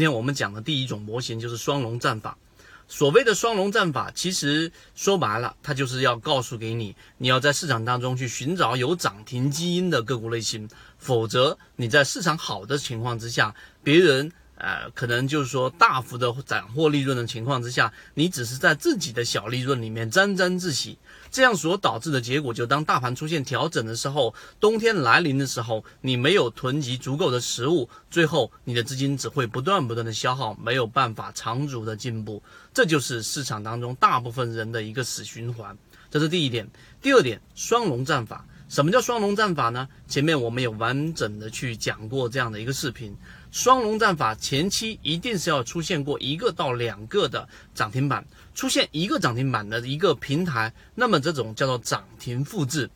今天我们讲的第一种模型就是双龙战法。所谓的双龙战法，其实说白了，它就是要告诉给你，你要在市场当中去寻找有涨停基因的个股类型，否则你在市场好的情况之下，别人。呃，可能就是说大幅的斩获利润的情况之下，你只是在自己的小利润里面沾沾自喜，这样所导致的结果，就当大盘出现调整的时候，冬天来临的时候，你没有囤积足够的食物，最后你的资金只会不断不断的消耗，没有办法长足的进步，这就是市场当中大部分人的一个死循环。这是第一点。第二点，双龙战法。什么叫双龙战法呢？前面我们有完整的去讲过这样的一个视频。双龙战法前期一定是要出现过一个到两个的涨停板，出现一个涨停板的一个平台，那么这种叫做涨停复制。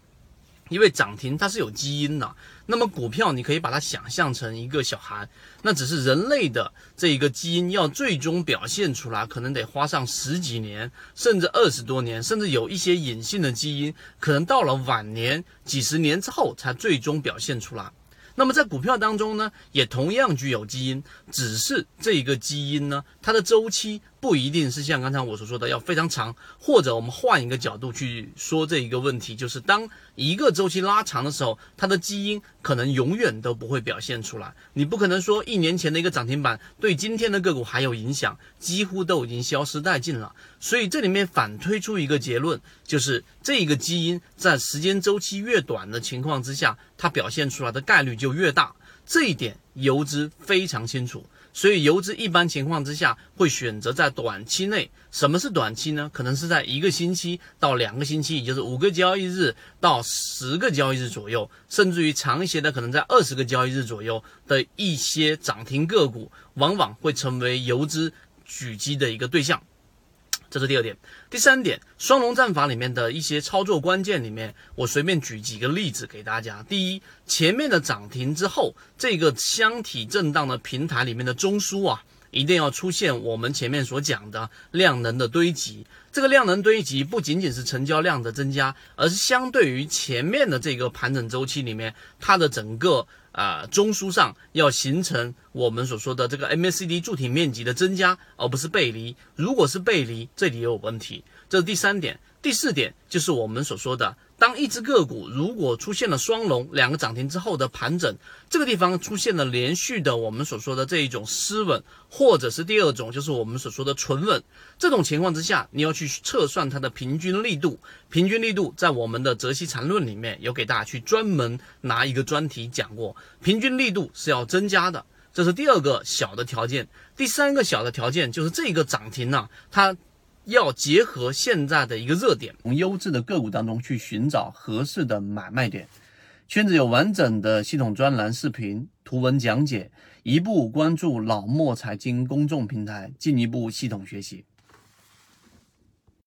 因为涨停它是有基因的，那么股票你可以把它想象成一个小孩，那只是人类的这一个基因要最终表现出来，可能得花上十几年，甚至二十多年，甚至有一些隐性的基因，可能到了晚年几十年之后才最终表现出来。那么在股票当中呢，也同样具有基因，只是这一个基因呢，它的周期不一定是像刚才我所说的要非常长，或者我们换一个角度去说这一个问题，就是当一个周期拉长的时候，它的基因可能永远都不会表现出来。你不可能说一年前的一个涨停板对今天的个股还有影响，几乎都已经消失殆尽了。所以这里面反推出一个结论，就是这一个基因在时间周期越短的情况之下，它表现出来的概率就越大。这一点游资非常清楚。所以游资一般情况之下会选择在短期内，什么是短期呢？可能是在一个星期到两个星期，也就是五个交易日到十个交易日左右，甚至于长一些的，可能在二十个交易日左右的一些涨停个股，往往会成为游资狙击的一个对象。这是第二点，第三点，双龙战法里面的一些操作关键里面，我随便举几个例子给大家。第一，前面的涨停之后，这个箱体震荡的平台里面的中枢啊，一定要出现我们前面所讲的量能的堆积。这个量能堆积不仅仅是成交量的增加，而是相对于前面的这个盘整周期里面，它的整个。啊，中枢上要形成我们所说的这个 MACD 柱体面积的增加，而不是背离。如果是背离，这里也有问题。这是第三点。第四点就是我们所说的，当一只个股如果出现了双龙两个涨停之后的盘整，这个地方出现了连续的我们所说的这一种失稳，或者是第二种就是我们所说的纯稳，这种情况之下，你要去测算它的平均力度。平均力度在我们的泽西禅论里面有给大家去专门拿一个专题讲过，平均力度是要增加的，这是第二个小的条件。第三个小的条件就是这个涨停呢，它。要结合现在的一个热点，从优质的个股当中去寻找合适的买卖点。圈子有完整的系统专栏、视频、图文讲解，一步关注老莫财经公众平台，进一步系统学习。